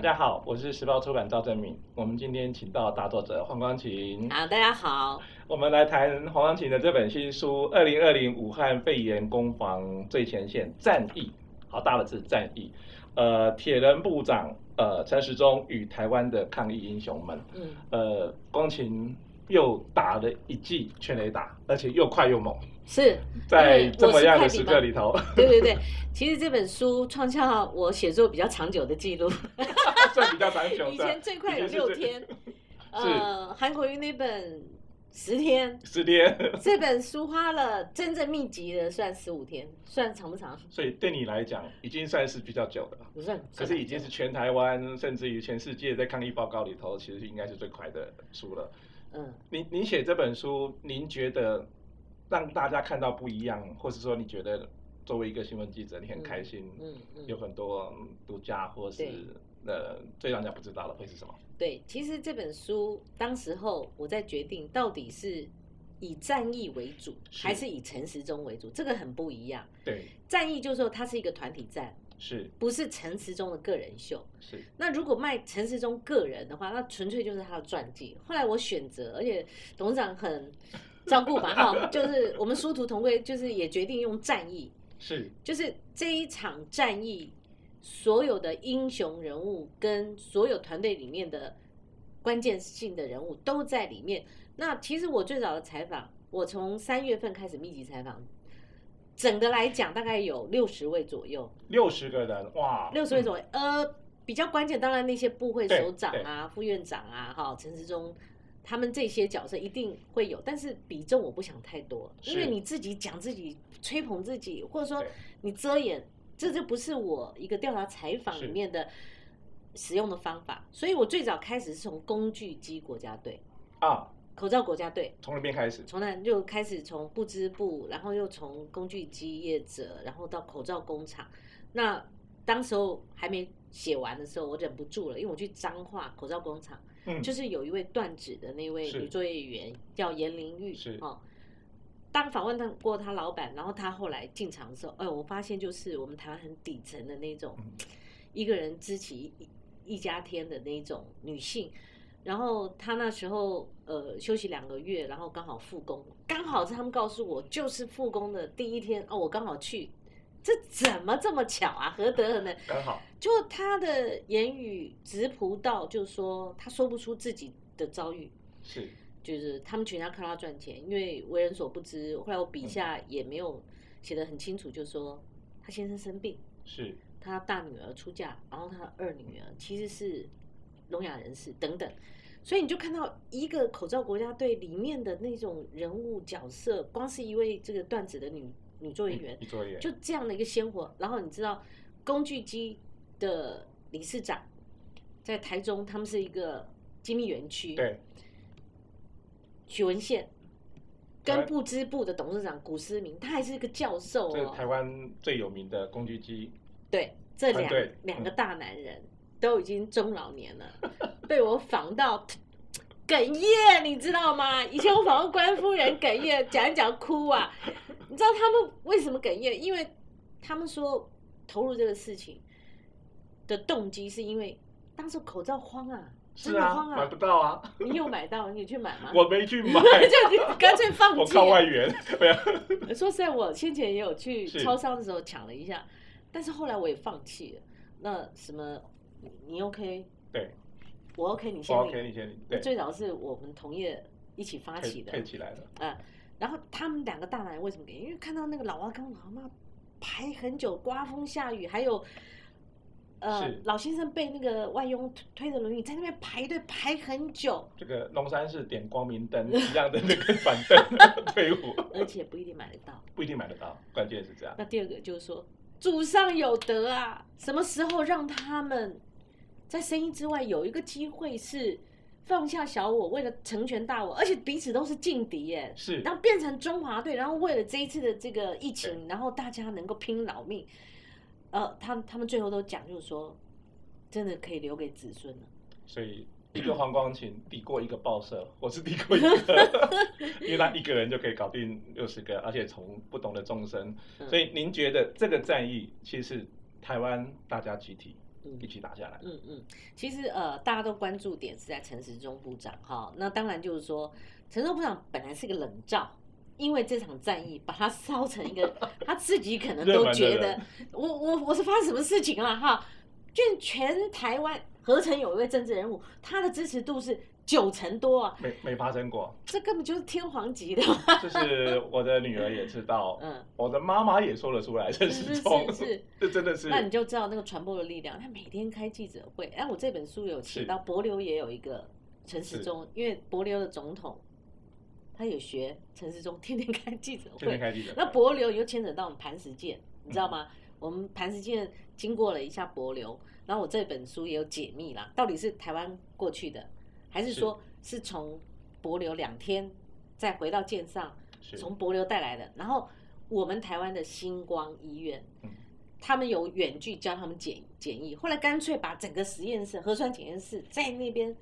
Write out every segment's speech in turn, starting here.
大家好，我是时报出版赵正敏。我们今天请到大作者黄光琴。好，大家好。我们来谈黄光琴的这本新书《二零二零武汉肺炎攻防最前线战役》，好大的字战役。呃，铁人部长呃陈时中与台湾的抗疫英雄们。嗯。呃，光芹又打了一记全垒打，而且又快又猛。是。在这么样的时刻里头，对对对，其实这本书创下我写作比较长久的记录，算比较长久。以前最快有六天，呃，韩国瑜那本十天，十天，这本书花了真正密集的算十五天，算长不长？所以对你来讲，已经算是比较久的了，不算，可是已经是全台湾甚至于全世界在抗疫报告里头，其实应该是最快的书了。嗯，您您写这本书，您觉得？让大家看到不一样，或是说你觉得作为一个新闻记者，你很开心，嗯嗯嗯、有很多独家，或是呃最让人家不知道的会是什么？对，其实这本书当时候我在决定到底是以战役为主，还是以陈时中为主，这个很不一样。对，战役就是说它是一个团体战，是不是陈时中的个人秀？是。那如果卖陈时中个人的话，那纯粹就是他的传记。后来我选择，而且董事长很。照顾吧，哈，就是我们殊途同归，就是也决定用战役，是，就是这一场战役，所有的英雄人物跟所有团队里面的关键性的人物都在里面。那其实我最早的采访，我从三月份开始密集采访，整个来讲大概有六十位左右，六十个人，哇，六十位左右，嗯、呃，比较关键，当然那些部会首长啊、副院长啊，哈，陈世忠。他们这些角色一定会有，但是比重我不想太多，因为你自己讲自己、吹捧自己，或者说你遮掩，这就不是我一个调查采访里面的使用的方法。所以我最早开始是从工具机国家队啊，口罩国家队，从那边开始，从那就开始从布织布，然后又从工具机业者，然后到口罩工厂。那当时候还没写完的时候，我忍不住了，因为我去彰化口罩工厂。嗯，就是有一位断指的那位女作业员叫严玲玉，是哦。当访问他过他老板，然后他后来进场的时候，哎，我发现就是我们台湾很底层的那种，一个人支起一家天的那种女性。然后他那时候呃休息两个月，然后刚好复工，刚好是他们告诉我就是复工的第一天哦，我刚好去。这怎么这么巧啊？何德何能？刚好，就他的言语直朴到，就是说他说不出自己的遭遇，是，就是他们全家靠他赚钱，因为为人所不知。后来我笔下也没有写得很清楚，就是说他先生生病，是他大女儿出嫁，然后他二女儿其实是聋哑人士等等，所以你就看到一个口罩国家队里面的那种人物角色，光是一位这个段子的女。女作业员，就这样的一个鲜活。然后你知道，工具机的理事长在台中，他们是一个精密园区。对。许文宪跟布织部的董事长古思明，他还是一个教授哦。这台湾最有名的工具机。对，这两两个大男人都已经中老年了，被我仿到哽咽，你知道吗？以前我访问官夫人哽咽，讲一讲哭啊。你知道他们为什么哽咽？因为他们说投入这个事情的动机是因为当时口罩慌啊，真的慌啊，买不到啊。你有买到？你去买吗？我没去买，就干脆放弃。我靠外援。说实在，我先前也有去超商的时候抢了一下，但是后来我也放弃了。那什么，你 OK？对，我 OK，你先。我 OK，你先。对，最早是我们同业一起发起的，配起来的。嗯。然后他们两个大男人为什么给？因为看到那个老阿公老阿妈排很久，刮风下雨，还有呃老先生被那个外佣推着轮椅在那边排队排很久。这个龙山寺点光明灯一样的那个板凳 队伍，而且不一定买得到，不一定买得到，关键是这样。那第二个就是说，祖上有德啊，什么时候让他们在声音之外有一个机会是？放下小我，为了成全大我，而且彼此都是劲敌耶。是，然后变成中华队，然后为了这一次的这个疫情，然后大家能够拼老命。呃，他他们最后都讲，就是说，真的可以留给子孙了。所以一个黄光琴抵过一个报社，我是抵过一个，因为他一个人就可以搞定六十个，而且从不同的众生。所以您觉得这个战役其实是台湾大家集体一起打下来。嗯嗯，其实呃，大家都关注点是在陈时中部长哈，那当然就是说，陈时中部长本来是个冷灶，因为这场战役把他烧成一个，他自己可能都觉得，我我我是发生什么事情了哈？就全台湾合成有一位政治人物，他的支持度是。九成多啊，没没发生过，这根本就是天皇级的。就是我的女儿也知道，嗯，我的妈妈也说了出来，陈时中是，是，是，这真的是。那你就知道那个传播的力量。他每天开记者会，哎，我这本书有提到，博流也有一个陈时中，因为博流的总统他也学陈时中，天天开记者会。天天开记者会。那博流又牵扯到我们磐石舰，你知道吗？嗯、我们磐石舰经过了一下博流，然后我这本书也有解密啦，到底是台湾过去的。还是说，是从博流两天再回到舰上，从博流带来的。然后我们台湾的星光医院，他们有远距教他们检检疫，后来干脆把整个实验室、核酸检验室在那边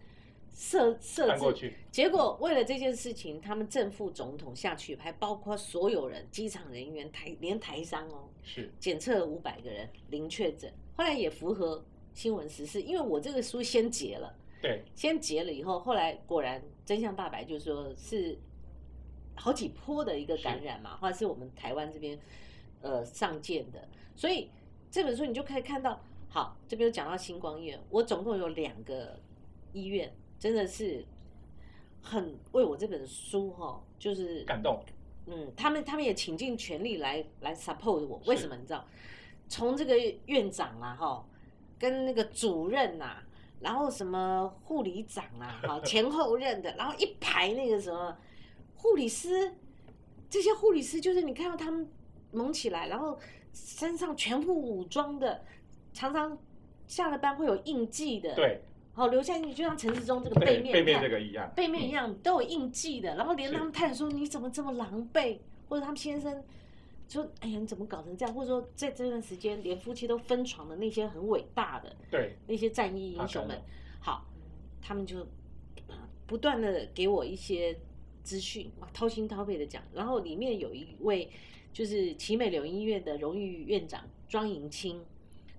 设设置。结果为了这件事情，他们正副总统下去，还包括所有人、机场人员、台连台商哦，是检测了五百个人零确诊。后来也符合新闻时事，因为我这个书先结了。对，先结了以后，后来果然真相大白，就是说是好几波的一个感染嘛，或者是我们台湾这边呃上舰的，所以这本书你就可以看到，好，这边有讲到星光医院，我总共有两个医院，真的是很为我这本书哈，就是感动，嗯，他们他们也倾尽全力来来 support 我，为什么你知道？从这个院长啊哈，跟那个主任呐、啊。然后什么护理长啊，好前后任的，然后一排那个什么护理师，这些护理师就是你看到他们猛起来，然后身上全副武装的，常常下了班会有印记的，对，好留下印记，就像陈时中这个背面背面这个一样，背面一样都有印记的，然后连他们太太说你怎么这么狼狈，或者他们先生。说，哎呀，你怎么搞成这样？或者说，在这段时间，连夫妻都分床的那些很伟大的，对那些战役英雄们，好，他们就不断的给我一些资讯，哇，掏心掏肺的讲。然后里面有一位就是奇美柳音乐的荣誉院长庄迎清，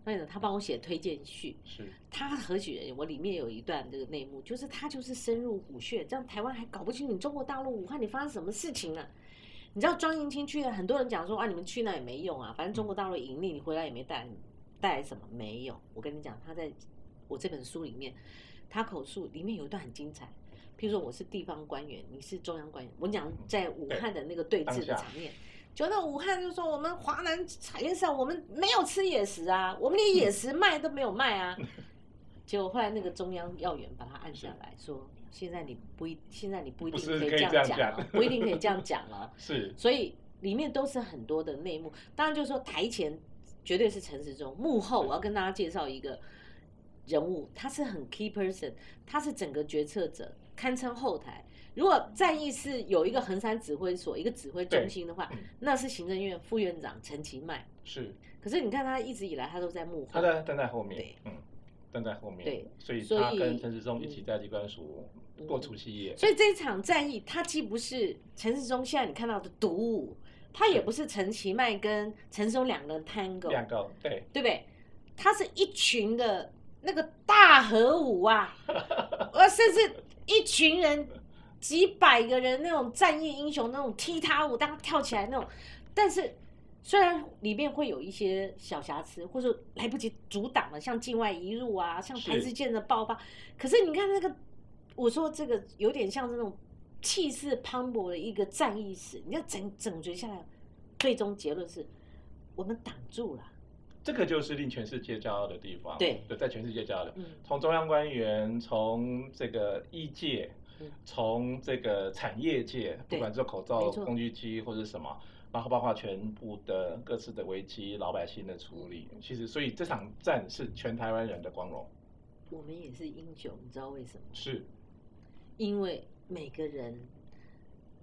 那他帮我写推荐序，是他何许人？我里面有一段这个内幕，就是他就是深入虎穴，这样台湾还搞不清楚你中国大陆武汉你发生什么事情了。你知道庄银清去了，很多人讲说啊，你们去那也没用啊，反正中国大陆盈利，你回来也没带带来什么，没有。我跟你讲，他在我这本书里面，他口述里面有一段很精彩。譬如说，我是地方官员，你是中央官员，我讲在武汉的那个对峙的场面，就那武汉就说我们华南产业上我们没有吃野食啊，我们连野食卖都没有卖啊。结果后来那个中央要员把他按下来说。现在你不一，现在你不一定可以这样讲了，不一定可以这样讲了。是，所以里面都是很多的内幕。当然，就是说台前绝对是陈时中，幕后我要跟大家介绍一个人物，他是很 key person，他是整个决策者，堪称后台。如果战役是有一个横山指挥所，一个指挥中心的话，那是行政院副院长陈其迈。是，可是你看他一直以来他都在幕后，他在站在后面。对，嗯。站在后面，对，所以他跟陈世忠一起在机关署过除夕夜。所以这一场战役，他既不是陈世忠现在你看到的独舞，他也不是陈其迈跟陈时中两个人 tango，两个对，对不对？他是一群的那个大合舞啊，呃，甚至一群人几百个人那种战役英雄那种踢踏舞，当他跳起来那种，但是。虽然里面会有一些小瑕疵，或者来不及阻挡了，像境外移入啊，像台之间的爆发，可是你看那个，我说这个有点像这种气势磅礴的一个战役史。你要整整决下来，最终结论是我们挡住了。这个就是令全世界骄傲的地方。对，在全世界骄傲的，从中央官员，从这个医界，从这个产业界，不管是口罩、工具机或者什么。然后包括全部的各自的危机，老百姓的处理，其实所以这场战是全台湾人的光荣。我们也是英雄，你知道为什么？是，因为每个人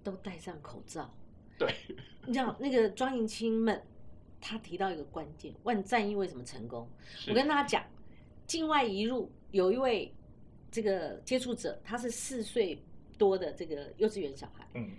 都戴上口罩。对，你知道那个庄银清们，他提到一个关键：问战役为什么成功？我跟大家讲，境外一入有一位这个接触者，他是四岁多的这个幼稚园小孩。嗯，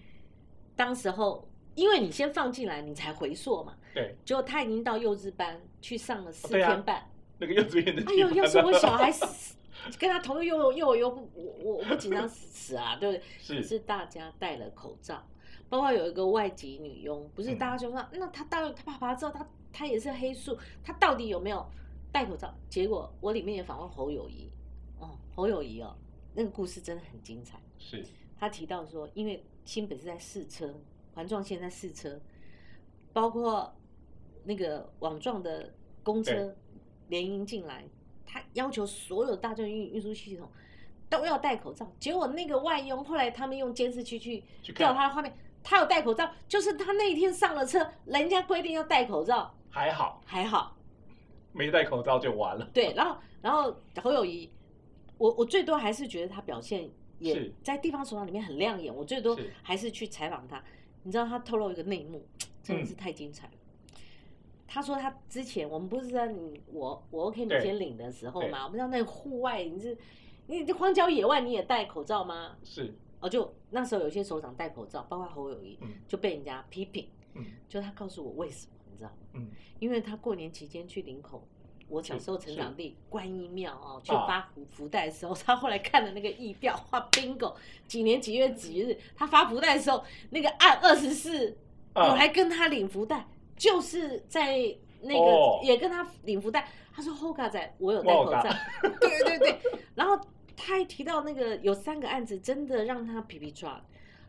当时候。因为你先放进来，你才回溯嘛。对。结果他已经到幼稚班去上了四天半。那个幼稚园的。哎呦，要是我小孩死，跟他同一幼幼儿园，我我我不紧张死啊，对不对？是。是大家戴了口罩，包括有一个外籍女佣，不是大家就说，嗯、那他到他爸爸之后，他他也是黑素，他到底有没有戴口罩？结果我里面也访问侯友谊，哦，侯友谊哦，那个故事真的很精彩。是。他提到说，因为新北是在试车，环状线在试车，包括那个网状的公车联营进来，他要求所有大众运运输系统都要戴口罩。结果那个外佣后来他们用监视器去调他的画面，他有戴口罩，就是他那一天上了车，人家规定要戴口罩，还好还好，没戴口罩就完了。对，然后然后侯友谊，我我最多还是觉得他表现。也在地方首长里面很亮眼，我最多还是去采访他。你知道他透露一个内幕，真的是太精彩了。嗯、他说他之前我们不是在你我我 OK 你先领的时候嘛，我们知道那户外你是你这荒郊野外你也戴口罩吗？是哦，就那时候有些首长戴口罩，包括侯友宜，就被人家批评。嗯，就他告诉我为什么，你知道？嗯，因为他过年期间去领口。我小时候成长地观音庙哦，去发福福袋的时候，他后来看了那个仪表，画 bingo，几年几月几日，他发福袋的时候，那个按二十四，我还跟他领福袋，就是在那个也跟他领福袋。他说 Hoga 仔，我有戴口罩，对对对。然后他还提到那个有三个案子，真的让他皮皮抓。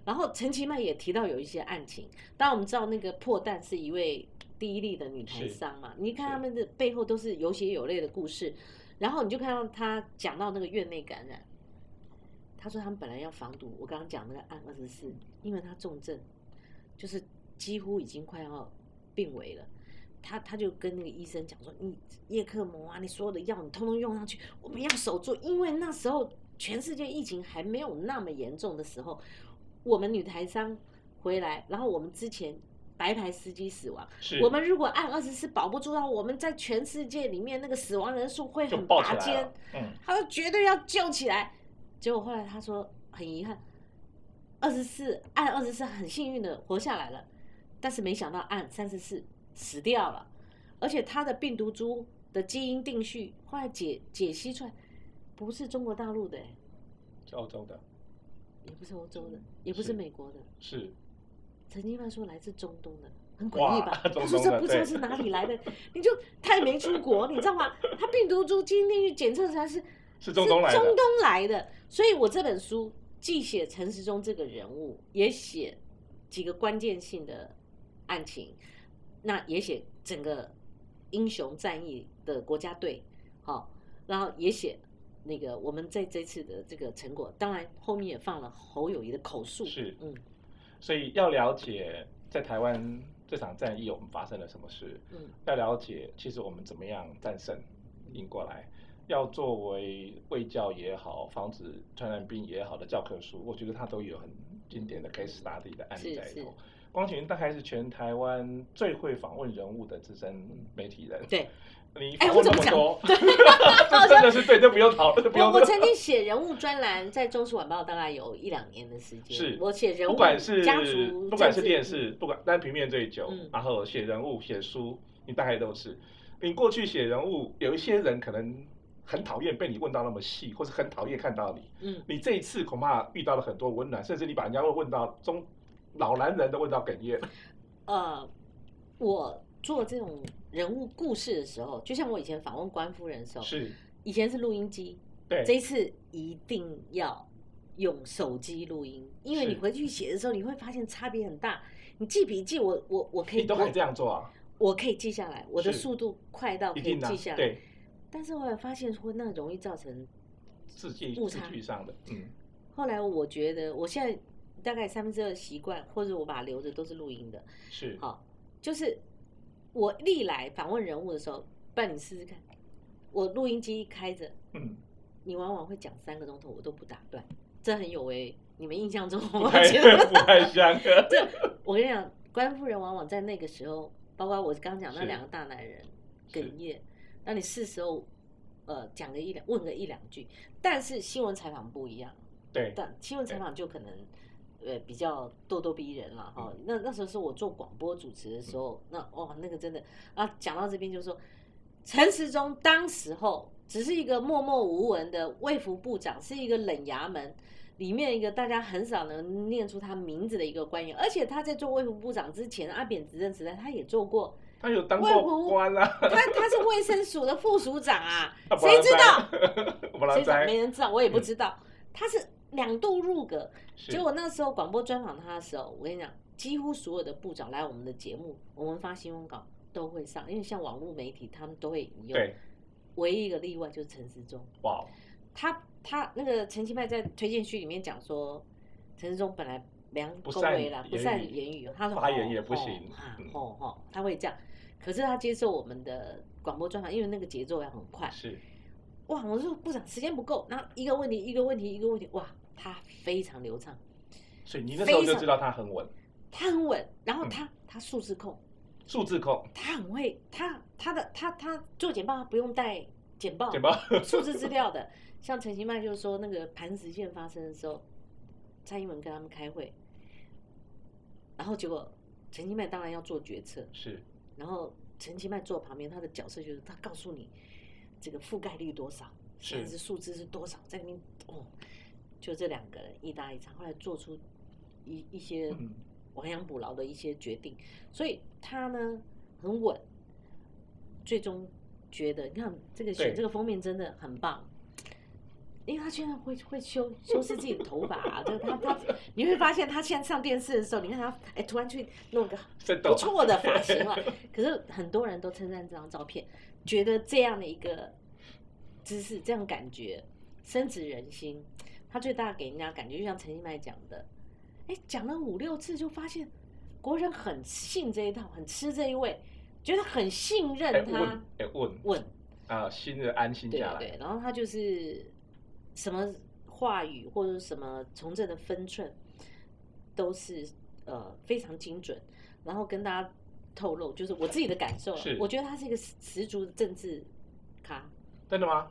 然后陈其迈也提到有一些案情，当然我们知道那个破蛋是一位。第一例的女台商嘛，你看他们的背后都是有血有泪的故事，然后你就看到他讲到那个院内感染，他说他们本来要防堵，我刚刚讲那个案二十四，因为他重症，就是几乎已经快要病危了，他他就跟那个医生讲说，你叶克膜啊，你所有的药你通通用上去，我们要守住，因为那时候全世界疫情还没有那么严重的时候，我们女台商回来，然后我们之前。白牌司机死亡，我们如果按二十四保不住的话，我们在全世界里面那个死亡人数会很拔尖。嗯，他说绝对要救起来。结果后来他说很遗憾，二十四按二十四很幸运的活下来了，但是没想到按三十四死掉了，而且他的病毒株的基因定序后来解解析出来不是中国大陆的，是欧洲的，也不是欧洲的，也不是。美国的，是。陈其迈说来自中东的，很诡异吧？他说这不知道是哪里来的，你就他也没出国，你知道吗？他病毒株基因定序检测出来是是中东来的，中东来的。所以我这本书既写陈时中这个人物，也写几个关键性的案情，那也写整个英雄战役的国家队，好，然后也写那个我们在这次的这个成果，当然后面也放了侯友谊的口述，是嗯。所以要了解在台湾这场战役我们发生了什么事，嗯，要了解其实我们怎么样战胜赢过来，要作为卫教也好，防止传染病也好的教科书，我觉得它都有很经典的 case study 的案例在里头。光群大概是全台湾最会访问人物的资深媒体人，对。你哎，我怎么多，这 真的是对，这不用讨论。我我曾经写人物专栏，在《中时晚报》大概有一两年的时间。是，我写人物，不管是家族，不管是电视，不管单平面最久，然后写人物、写书，你大概都是。你过去写人物，有一些人可能很讨厌被你问到那么细，或是很讨厌看到你。嗯，你这一次恐怕遇到了很多温暖，甚至你把人家会问到中老男人的味道哽咽。呃，我做这种。人物故事的时候，就像我以前访问关夫人的时候，是以前是录音机，对，这一次一定要用手机录音，因为你回去写的时候，你会发现差别很大。你记笔记，我我我可以，你都可以这样做啊，我可以记下来，我的速度快到可以记下来，对。但是后来发现说，那容易造成字迹误差上的，嗯。后来我觉得，我现在大概三分之二习惯，或者我把它留着都是录音的，是好，就是。我历来访问人物的时候，不然你试试看，我录音机开着，嗯，你往往会讲三个钟头，我都不打断，这很有违你们印象中，我觉得不太像。这 我跟你讲，官夫人往往在那个时候，包括我刚讲那两个大男人哽咽，那你是时候呃讲个一两问个一两句，但是新闻采访不一样，对，但新闻采访就可能。呃，比较咄咄逼人了哈。那那时候是我做广播主持的时候，那哦，那个真的啊，讲到这边就是说，陈时中当时候只是一个默默无闻的卫福部长，是一个冷衙门里面一个大家很少能念出他名字的一个官员，而且他在做卫福部长之前，阿扁执政时代他也做过。他有当过官啊，他他是卫生署的副署长啊，谁知道？谁知道？没人知道，我也不知道。嗯、他是两度入阁，结果那时候广播专访他的时候，我跟你讲，几乎所有的部长来我们的节目，我们发新闻稿都会上，因为像网络媒体他们都会引用。对，唯一一个例外就是陈时中。哇，他他那个陈其迈在推荐序里面讲说，陈时中本来良恭维了，不善言语，他说发言也不行，哦哦，他会这样。可是他接受我们的广播专访，因为那个节奏要很快。是，哇！我说部长时间不够，然后一个问题一个问题一个问题，哇，他非常流畅。所以你那时候就知道他很稳。他很稳，然后他、嗯、他数字控。数字控。他很会，他他的他他做简报他不用带简报。简报。数字资料的，像陈其迈就是说那个磐石线发生的时候，蔡英文跟他们开会，然后结果陈其迈当然要做决策。是。然后陈其迈坐旁边，他的角色就是他告诉你这个覆盖率多少，现在是数字是多少，在那边哦，就这两个人一搭一唱，后来做出一一些亡羊补牢的一些决定，所以他呢很稳，最终觉得你看这个选这个封面真的很棒。因为他现在会会修修饰自己的头发啊，就是他他你会发现他现在上电视的时候，你看他哎突然去弄个不错的发型了。可是很多人都称赞这张照片，觉得这样的一个姿势，这样感觉深植人心。他最大给人家感觉，就像陈其迈讲的，哎，讲了五六次就发现国人很信这一套，很吃这一味，觉得很信任他。哎，问问啊，心的安心下来。对，对，然后他就是。什么话语或者什么从政的分寸，都是呃非常精准。然后跟大家透露，就是我自己的感受，我觉得他是一个十足的政治咖。真的吗？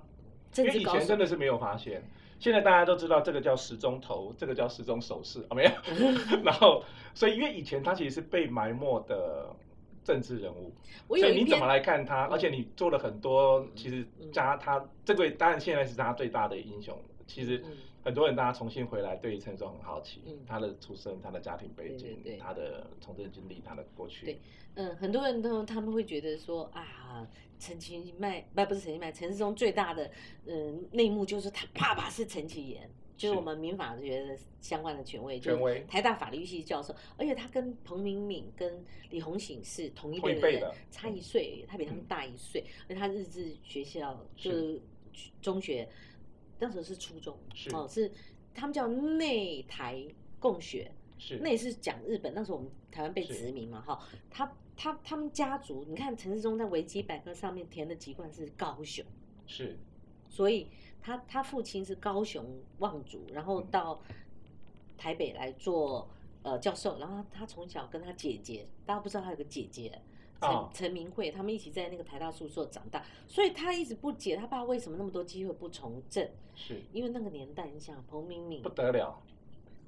因为以前真的是没有发现，现在大家都知道这个叫时钟头，这个叫时钟手势，哦，没有。然后，所以因为以前他其实是被埋没的政治人物，所以你怎么来看他？而且你做了很多，其实加他这个当然现在是他最大的英雄。其实很多人大家重新回来，对于陈时中很好奇，嗯。他的出生、他的家庭背景、他的从政经历、他的过去。对，嗯，很多人都他们会觉得说啊，陈其迈不不是陈其迈，陈世忠最大的嗯内幕就是他爸爸是陈其言。就是。我们民法学的相关的权威，就是台大法律系教授，而且他跟彭明敏、跟李鸿禧是同一辈的。人，差一岁，他比他们大一岁，而且他日治学校就是。中学，当时是初中，哦，是他们叫内台共学，是那也是讲日本，那时候我们台湾被殖民嘛，哈，他他他们家族，你看陈世忠在维基百科上面填的籍贯是高雄，是，所以。他他父亲是高雄望族，然后到台北来做呃教授，然后他从小跟他姐姐，大家不知道他有个姐姐陈陈明慧，他们一起在那个台大宿舍长大，所以他一直不解他爸为什么那么多机会不从政，是因为那个年代，你想彭明敏不得了，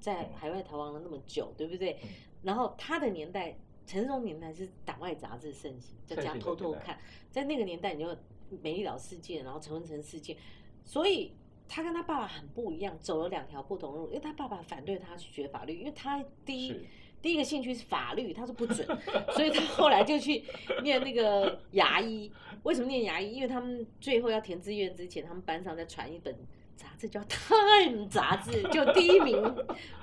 在海外逃亡了那么久，对不对？然后他的年代，陈荣年代是党外杂志盛行，在家偷偷看，在那个年代，你就美丽岛事件，然后陈文成事件。所以他跟他爸爸很不一样，走了两条不同路。因为他爸爸反对他去学法律，因为他第一第一个兴趣是法律，他说不准，所以他后来就去念那个牙医。为什么念牙医？因为他们最后要填志愿之前，他们班上在传一本杂志叫《Time》杂志，就第一名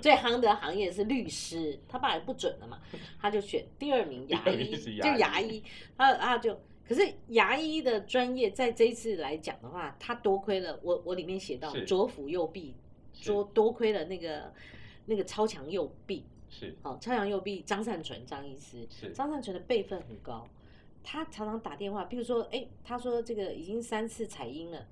最夯的行业是律师，他爸也不准了嘛，他就选第二名牙医，就牙医，他他就。可是牙医的专业在这一次来讲的话，他多亏了我，我里面写到左辅右臂，说多亏了那个那个超强右弼，是好超阳右臂张善存张医师，是张善存的辈分很高，他常常打电话，譬如说哎，他说这个已经三次采阴了，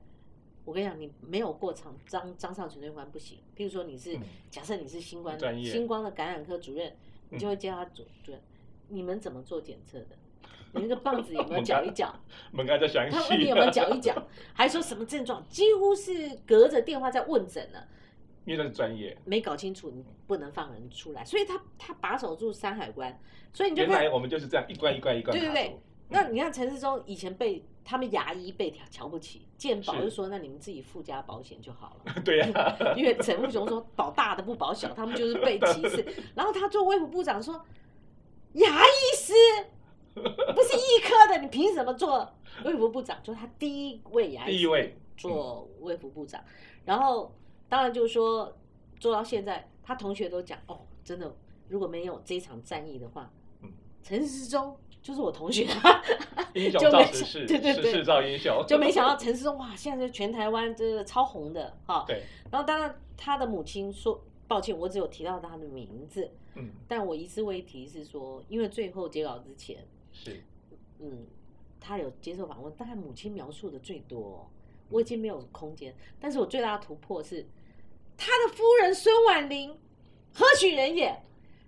我跟你讲，你没有过长张张善存这关不行。譬如说你是、嗯、假设你是新冠新冠的感染科主任，你就会叫他主主任，你们怎么做检测的？你那个棒子有没有 搅一搅？他问你有没有搅一搅，还说什么症状？几乎是隔着电话在问诊了。因为那是专业，没搞清楚，你不能放人出来。所以他他把守住山海关，所以你就原来我们就是这样一关一关一关。对对对，那你看陈世忠以前被他们牙医被瞧不起，健保就说那你们自己附加保险就好了。对呀、啊，因为陈富雄说保大的不保小，他们就是被歧视。然后他做卫福部长说，牙医师 不是医科的，你凭什么做卫福部长？就他第一位牙医位做卫福部长。然后当然就是说做到现在，他同学都讲哦，真的如果没有这场战役的话，陈时中。就是我同学，英雄造时势，对对对，时势造英雄，就没想到陈时中哇，现在就全台湾这个超红的哈。对。然后当然他的母亲说，抱歉，我只有提到他的名字，嗯，但我一字未提是说，因为最后截稿之前是，嗯，他有接受访问，但母亲描述的最多，我已经没有空间。但是我最大的突破是，他的夫人孙婉玲，何许人也？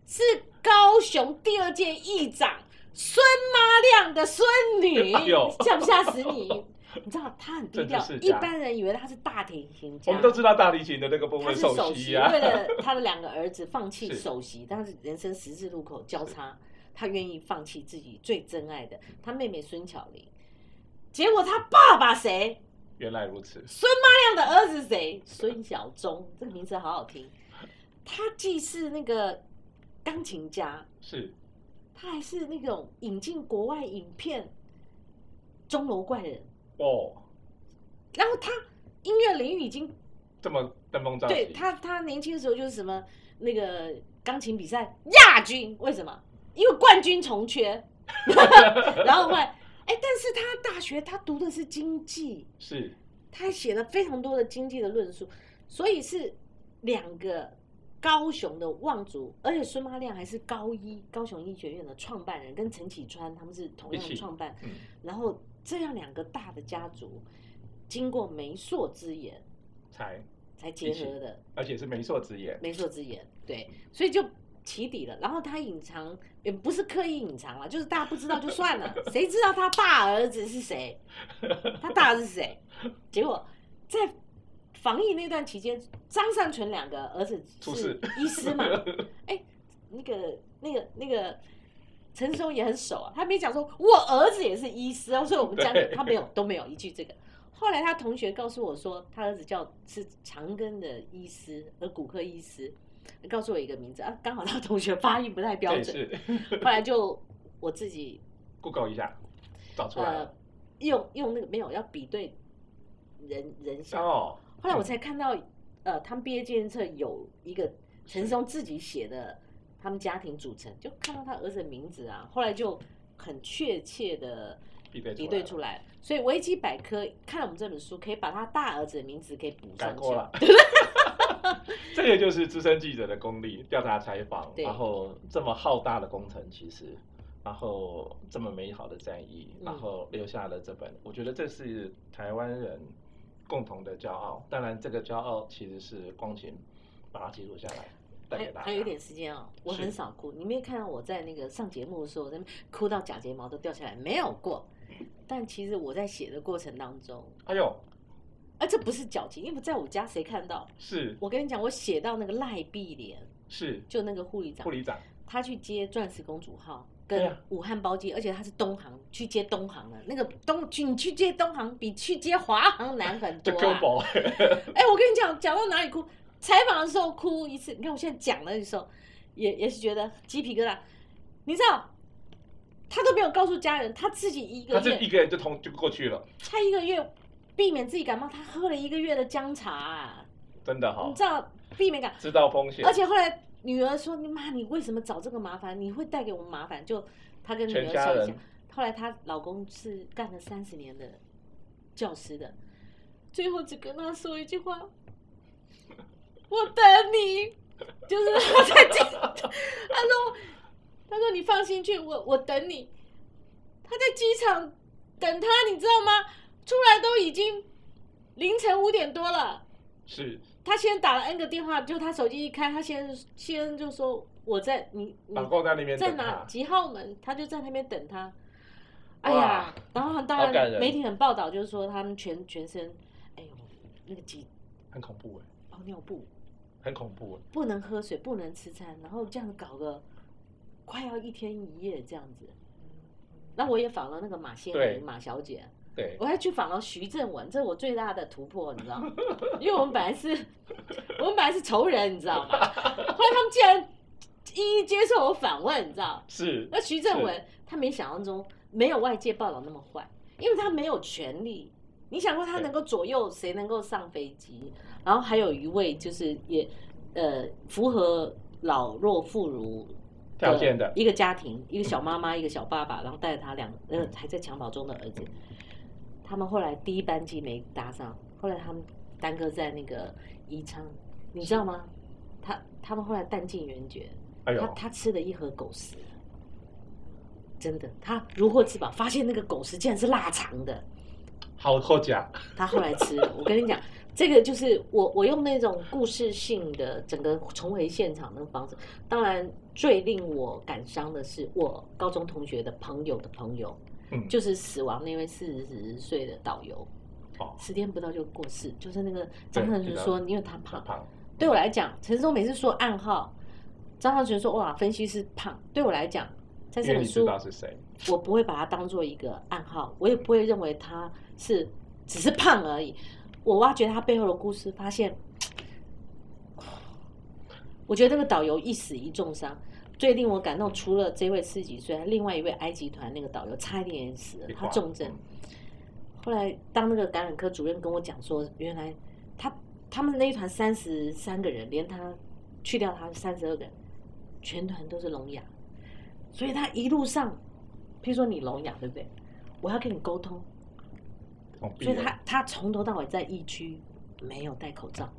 是高雄第二届议长。孙妈亮的孙女，吓不吓死你？你知道他很低调，一般人以为他是大提琴家。我们都知道大提琴的那个部分首席啊。为了他的两个儿子放弃 首席，但是人生十字路口交叉，他愿意放弃自己最珍爱的他妹妹孙巧玲。结果他爸爸谁？原来如此。孙妈亮的儿子谁？孙小忠，这个名字好好听。他既是那个钢琴家，是。他还是那种引进国外影片钟楼怪人哦，然后他音乐领域已经这么登峰造极。对他，他年轻的时候就是什么那个钢琴比赛亚军，为什么？因为冠军从缺。然后后来，哎，但是他大学他读的是经济，是，他写了非常多的经济的论述，所以是两个。高雄的望族，而且孙妈亮还是高一高雄医学院的创办人，跟陈启川他们是同样的创办。嗯、然后这样两个大的家族，经过媒妁之言，才才结合的，而且是媒妁之言。媒妁之言，对，所以就起底了。然后他隐藏也不是刻意隐藏了，就是大家不知道就算了，谁知道他大儿子是谁？他大儿子是谁？结果在。防疫那段期间，张善存两个儿子是医师嘛？哎、欸，那个、那个、那个陈时中也很熟啊，他没讲说我儿子也是医师啊，所以我们家里他没有都没有一句这个。后来他同学告诉我说，他儿子叫是长庚的医师，而骨科医师，告诉我一个名字啊，刚好他同学发音不太标准。后来就我自己 Google 一下，找出来了，呃、用用那个没有要比对人人像哦。后来我才看到，呃，他们毕业纪念册有一个陈松自己写的他们家庭组成，就看到他儿子的名字啊。后来就很确切的比对出来，所以维基百科看了我们这本书，可以把他大儿子的名字给补上去。过了，这个就是资深记者的功力，调查采访，然后这么浩大的工程，其实，然后这么美好的战役，然后留下了这本，嗯、我觉得这是台湾人。共同的骄傲，当然这个骄傲其实是光晴把它记录下来。还有一点时间哦，我很少哭，你没有看到我在那个上节目的时候，在哭到假睫毛都掉下来，没有过。但其实我在写的过程当中，哎呦，啊，这不是矫情，因为在我家谁看到？是我跟你讲，我写到那个赖碧莲，是就那个护理长，护理长，他去接钻石公主号。跟武汉包机，而且他是东航去接东航的，那个东去你去接东航比去接华航难很多啊！哎，我跟你讲，讲到哪里哭？采访的时候哭一次，你看我现在讲的时候，也也是觉得鸡皮疙瘩。你知道，他都没有告诉家人，他自己一个月，他一个人就通就过去了。他一个月避免自己感冒，他喝了一个月的姜茶啊，真的好。你知道避免感，知道风险，而且后来。女儿说：“你妈，你为什么找这个麻烦？你会带给我们麻烦。”就她跟女儿说一下。后来她老公是干了三十年的教师的，最后只跟她说一句话：“我等你。”就是他在机，他说：“他说你放心去，我我等你。”他在机场等他，你知道吗？出来都已经凌晨五点多了。是。他先打了 N 个电话，就他手机一开，他先先就说我在你你在哪几号门，他就在那边等他。哎呀，然后当然媒体很报道，就是说他们全全身，哎呦，那个几很恐怖哎，包尿布。很恐怖，不能喝水，不能吃餐，然后这样搞个快要一天一夜这样子。那我也访了那个马先林马小姐，对，我还去访了徐正文，这是我最大的突破，你知道吗？因为我们本来是，我们本来是仇人，你知道吗？后来他们竟然一一接受我访问，你知道？是。那徐正文他没想象中没有外界报道那么坏，因为他没有权利。你想过他能够左右谁能够上飞机？然后还有一位就是也呃符合老弱妇孺条件的一个家庭，一个小妈妈，一个小爸爸，然后带着他两呃还在襁褓中的儿子。他们后来第一班机没搭上，后来他们耽搁在那个宜昌，你知道吗？他他们后来弹尽援绝，他、哎、他吃了一盒狗食，真的，他如获至宝，发现那个狗食竟然是腊肠的。好好假，他后来吃，我跟你讲，这个就是我我用那种故事性的整个重回现场的方式。当然，最令我感伤的是我高中同学的朋友的朋友，嗯，就是死亡那位四十岁的导游，哦，十天不到就过世。就是那个张尚存说，因为他胖，胖，对我来讲，陈时中每次说暗号，张尚存说哇，分析师胖，对我来讲，在这本书，我不会把它当做一个暗号，我也不会认为他。是，只是胖而已。我挖掘他背后的故事，发现，我觉得那个导游一死一重伤。最令我感动，除了这位四十几岁，另外一位埃及团那个导游差一点也死了，他重症。后来，当那个感染科主任跟我讲说，原来他他们那一团三十三个人，连他去掉他三十二个人，全团都是聋哑，所以他一路上，譬如说你聋哑，对不对？我要跟你沟通。所以他他从头到尾在疫区没有戴口罩，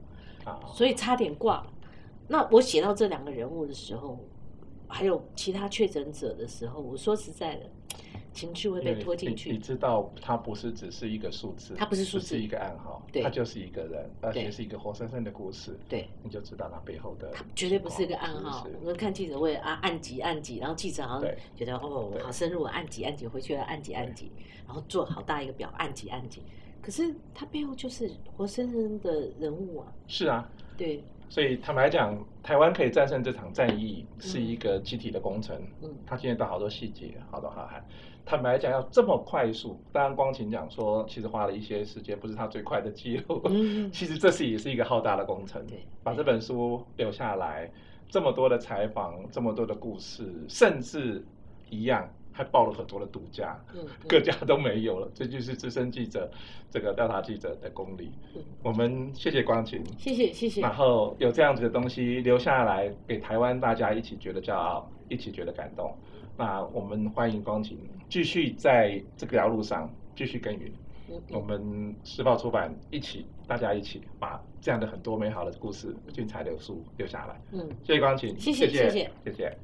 所以差点挂。那我写到这两个人物的时候，还有其他确诊者的时候，我说实在的，情绪会被拖进去。你知道，它不是只是一个数字，它不是数字，是一个暗号，它就是一个人，而且是一个活生生的故事。对，你就知道它背后的。他绝对不是一个暗号。我们看记者会啊，按几按几，然后记者好像觉得哦，好深入，按几按几，回去要按几按几。然后做好大一个表，按几按几，可是他背后就是活生生的人物啊！是啊，对，所以坦白讲，台湾可以战胜这场战役是一个集体的工程。嗯，他今天到好多细节，好多好汉。坦白讲，要这么快速，当然光晴讲说，其实花了一些时间，不是他最快的记录。嗯，其实这是也是一个浩大的工程。对，把这本书留下来，这么多的采访，这么多的故事，甚至一样。还报了很多的独家，嗯，各家都没有了，这就是资深记者这个调查记者的功力。嗯，我们谢谢光晴，谢谢谢谢。然后有这样子的东西留下来，给台湾大家一起觉得骄傲，一起觉得感动。那我们欢迎光晴继续在这条路上继续耕耘。嗯，我们时报出版一起，大家一起把这样的很多美好的故事、精彩的书留下来。嗯，谢谢光晴，谢谢谢谢。谢谢